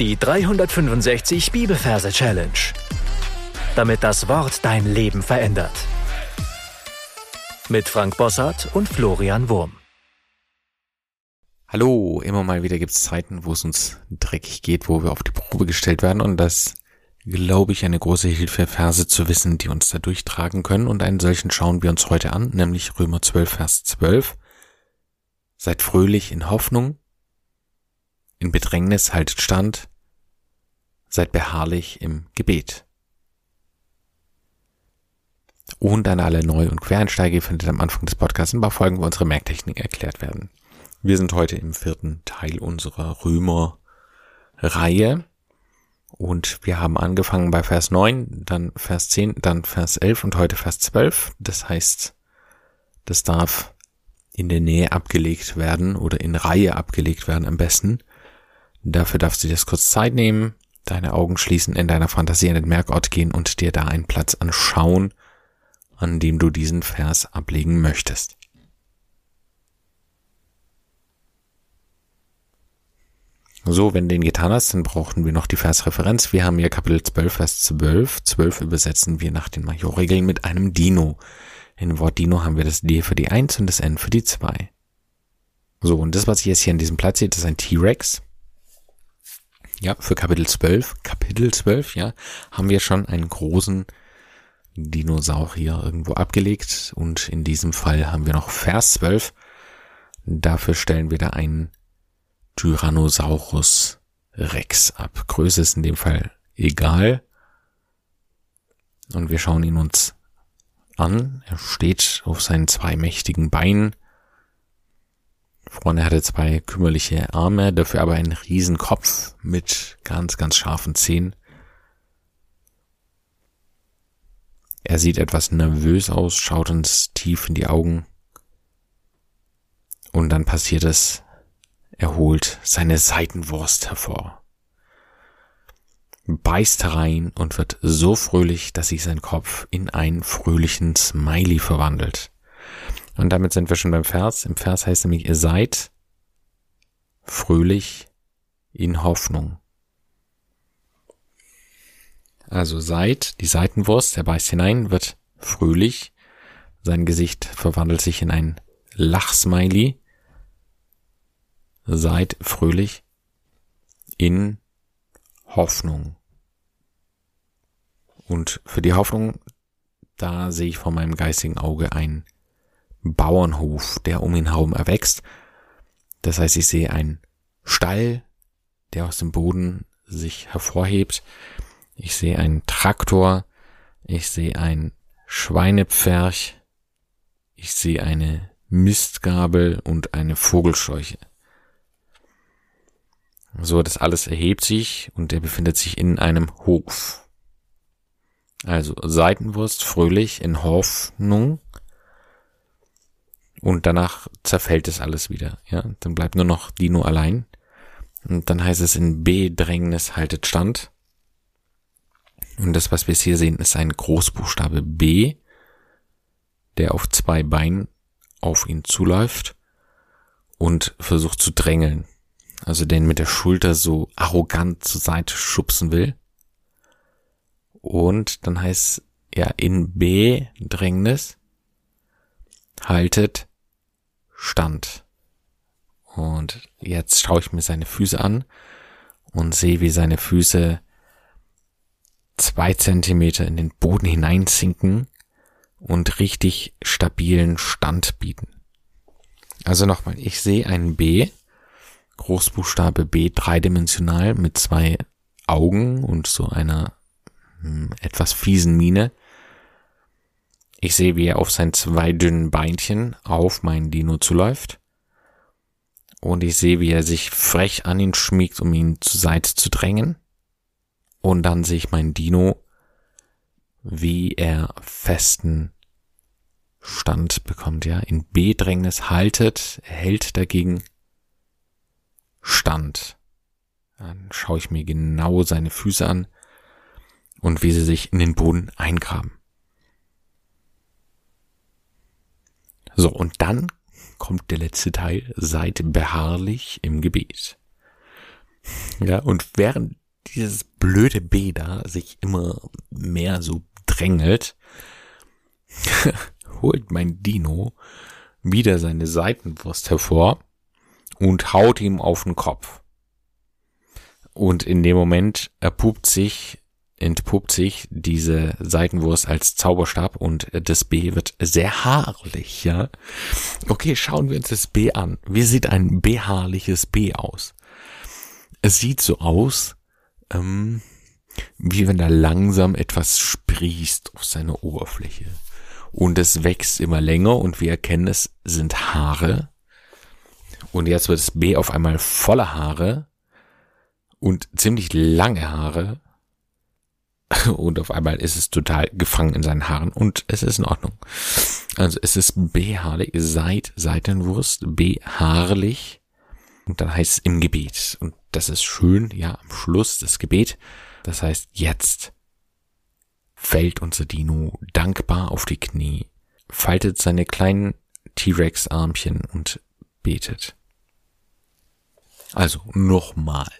Die 365 Bibelverse Challenge. Damit das Wort dein Leben verändert. Mit Frank Bossart und Florian Wurm. Hallo, immer mal wieder gibt es Zeiten, wo es uns dreckig geht, wo wir auf die Probe gestellt werden und das glaube ich eine große Hilfe, Verse zu wissen, die uns da durchtragen können und einen solchen schauen wir uns heute an, nämlich Römer 12, Vers 12. Seid fröhlich in Hoffnung, in Bedrängnis haltet stand, seid beharrlich im Gebet. Und an alle Neu- und Quereinsteiger findet am Anfang des Podcasts ein paar Folgen, wo unsere Merktechnik erklärt werden. Wir sind heute im vierten Teil unserer Römer-Reihe und wir haben angefangen bei Vers 9, dann Vers 10, dann Vers 11 und heute Vers 12. Das heißt, das darf in der Nähe abgelegt werden oder in Reihe abgelegt werden am besten. Dafür darfst du dir das kurz Zeit nehmen, deine Augen schließen, in deiner Fantasie an den Merkort gehen und dir da einen Platz anschauen, an dem du diesen Vers ablegen möchtest. So, wenn du den getan hast, dann brauchen wir noch die Versreferenz. Wir haben hier Kapitel 12, Vers 12. 12 übersetzen wir nach den Majorregeln mit einem Dino. In Wort Dino haben wir das D für die 1 und das N für die 2. So, und das, was ich jetzt hier an diesem Platz sehe, das ist ein T-Rex. Ja, für Kapitel 12, Kapitel 12, ja, haben wir schon einen großen Dinosaurier irgendwo abgelegt und in diesem Fall haben wir noch Vers 12. Dafür stellen wir da einen Tyrannosaurus Rex ab. Größe ist in dem Fall egal. Und wir schauen ihn uns an. Er steht auf seinen zwei mächtigen Beinen Vorne hat er zwei kümmerliche Arme, dafür aber einen riesen Kopf mit ganz, ganz scharfen Zähnen. Er sieht etwas nervös aus, schaut uns tief in die Augen. Und dann passiert es, er holt seine Seitenwurst hervor, beißt herein und wird so fröhlich, dass sich sein Kopf in einen fröhlichen Smiley verwandelt. Und damit sind wir schon beim Vers. Im Vers heißt nämlich, ihr seid fröhlich in Hoffnung. Also seid, die Seitenwurst, der beißt hinein, wird fröhlich. Sein Gesicht verwandelt sich in ein Lachsmiley. Seid fröhlich in Hoffnung. Und für die Hoffnung, da sehe ich vor meinem geistigen Auge ein Bauernhof, der um ihn herum erwächst. Das heißt, ich sehe einen Stall, der aus dem Boden sich hervorhebt. Ich sehe einen Traktor. Ich sehe ein Schweinepferch. Ich sehe eine Mistgabel und eine Vogelscheuche. So, das alles erhebt sich und er befindet sich in einem Hof. Also Seitenwurst fröhlich in Hoffnung und danach zerfällt es alles wieder. Ja, dann bleibt nur noch Dino allein. Und dann heißt es in Bedrängnis haltet stand. Und das, was wir hier sehen, ist ein Großbuchstabe B, der auf zwei Beinen auf ihn zuläuft und versucht zu drängeln. Also den mit der Schulter so arrogant zur Seite schubsen will. Und dann heißt ja in B Drängnis haltet stand. Und jetzt schaue ich mir seine Füße an und sehe, wie seine Füße zwei Zentimeter in den Boden hineinsinken und richtig stabilen Stand bieten. Also nochmal, ich sehe ein B, Großbuchstabe B dreidimensional mit zwei Augen und so einer hm, etwas fiesen Miene ich sehe, wie er auf seinen zwei dünnen Beinchen auf meinen Dino zuläuft. Und ich sehe, wie er sich frech an ihn schmiegt, um ihn zur Seite zu drängen. Und dann sehe ich meinen Dino, wie er festen Stand bekommt, ja, in Bedrängnis haltet, hält dagegen Stand. Dann schaue ich mir genau seine Füße an und wie sie sich in den Boden eingraben. So, und dann kommt der letzte Teil, seid beharrlich im Gebet. Ja, und während dieses blöde B da sich immer mehr so drängelt, holt mein Dino wieder seine Seitenwurst hervor und haut ihm auf den Kopf. Und in dem Moment erpupt sich, entpuppt sich diese Seitenwurst als Zauberstab und das B wird sehr haarlich, ja. Okay, schauen wir uns das B an. Wie sieht ein behaarliches B aus? Es sieht so aus, ähm, wie wenn da langsam etwas sprießt auf seiner Oberfläche. Und es wächst immer länger und wir erkennen, es sind Haare. Und jetzt wird das B auf einmal voller Haare und ziemlich lange Haare. Und auf einmal ist es total gefangen in seinen Haaren und es ist in Ordnung. Also es ist behaarlich, seit Seitenwurst, behaarlich. Und dann heißt es im Gebet. Und das ist schön, ja, am Schluss das Gebet. Das heißt, jetzt fällt unser Dino dankbar auf die Knie, faltet seine kleinen T-Rex-Armchen und betet. Also nochmal.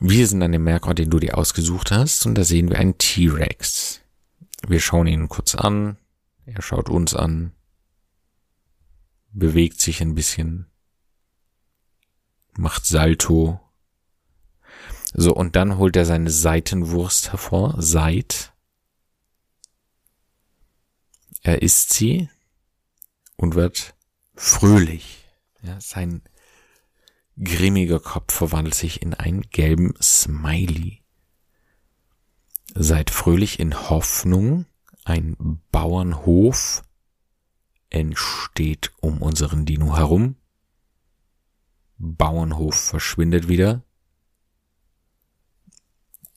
Wir sind an dem Merkort, den du dir ausgesucht hast, und da sehen wir einen T-Rex. Wir schauen ihn kurz an, er schaut uns an, bewegt sich ein bisschen, macht Salto. So, und dann holt er seine Seitenwurst hervor, Seit. Er isst sie und wird fröhlich. Ja, sein grimmiger Kopf verwandelt sich in einen gelben Smiley. Seid fröhlich in Hoffnung, ein Bauernhof entsteht um unseren Dino herum. Bauernhof verschwindet wieder.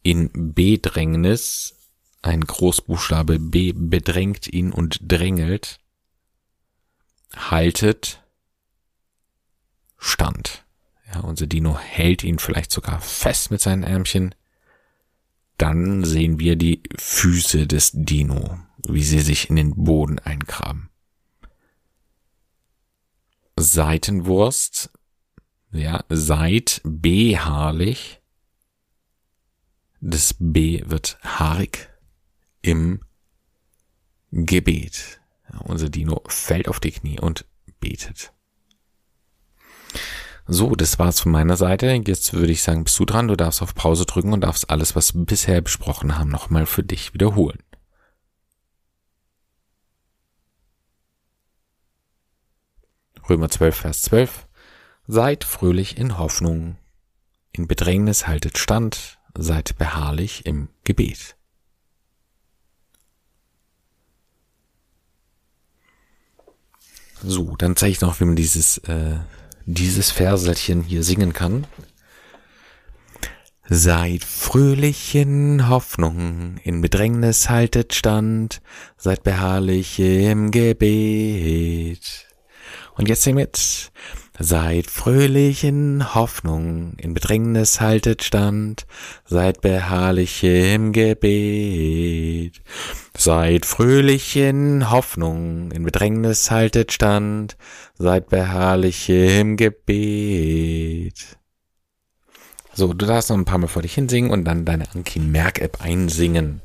In Bedrängnis, ein Großbuchstabe B bedrängt ihn und drängelt, haltet Stand. Ja, unser Dino hält ihn vielleicht sogar fest mit seinen Ärmchen. Dann sehen wir die Füße des Dino, wie sie sich in den Boden eingraben. Seitenwurst, ja, seit behaarlich. Das B wird haarig im Gebet. Unser Dino fällt auf die Knie und betet. So, das war's von meiner Seite. Jetzt würde ich sagen, bist du dran. Du darfst auf Pause drücken und darfst alles, was wir bisher besprochen haben, nochmal für dich wiederholen. Römer 12, Vers 12. Seid fröhlich in Hoffnung. In Bedrängnis haltet stand. Seid beharrlich im Gebet. So, dann zeige ich noch, wie man dieses äh, dieses Verselchen hier singen kann. Seid fröhlich in Hoffnung, in Bedrängnis haltet stand, seid beharrlich im Gebet. Und jetzt sing mit. Seid fröhlich in Hoffnung, in Bedrängnis haltet stand, seid beharrlich im Gebet. Seid fröhlich in Hoffnung, in Bedrängnis haltet stand, seid beharrlich im Gebet. So, du darfst noch ein paar Mal vor dich hinsingen und dann deine Anki Merk App einsingen.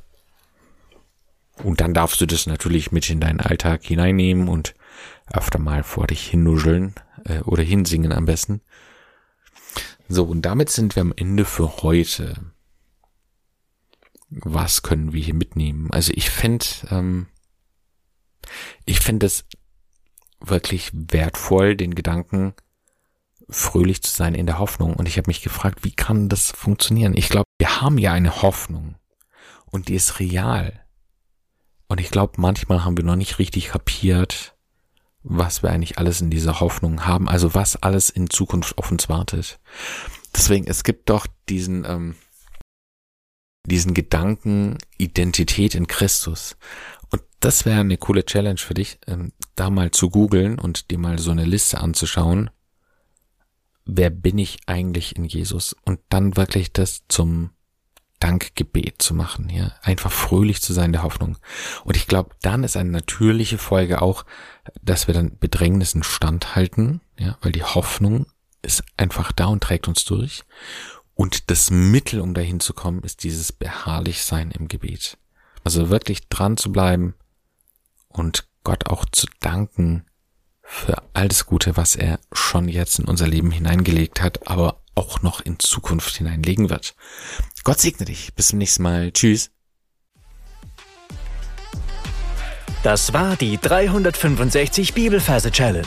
Und dann darfst du das natürlich mit in deinen Alltag hineinnehmen und öfter mal vor dich hinnuscheln äh, oder hinsingen am besten. So, und damit sind wir am Ende für heute. Was können wir hier mitnehmen? Also ich finde, ähm, ich finde es wirklich wertvoll, den Gedanken, fröhlich zu sein in der Hoffnung. Und ich habe mich gefragt, wie kann das funktionieren? Ich glaube, wir haben ja eine Hoffnung und die ist real. Und ich glaube, manchmal haben wir noch nicht richtig kapiert, was wir eigentlich alles in dieser Hoffnung haben, also was alles in Zukunft auf uns wartet. Deswegen, es gibt doch diesen, ähm, diesen Gedanken Identität in Christus. Und das wäre eine coole Challenge für dich, ähm, da mal zu googeln und dir mal so eine Liste anzuschauen. Wer bin ich eigentlich in Jesus? Und dann wirklich das zum Dankgebet zu machen, ja, einfach fröhlich zu sein der Hoffnung. Und ich glaube, dann ist eine natürliche Folge auch, dass wir dann Bedrängnissen standhalten, ja, weil die Hoffnung ist einfach da und trägt uns durch. Und das Mittel, um dahin zu kommen, ist dieses Beharrlichsein im Gebet. Also wirklich dran zu bleiben und Gott auch zu danken für all das Gute, was er schon jetzt in unser Leben hineingelegt hat, aber auch noch in Zukunft hineinlegen wird. Gott segne dich. Bis zum nächsten Mal. Tschüss. Das war die 365 Bibelferse Challenge.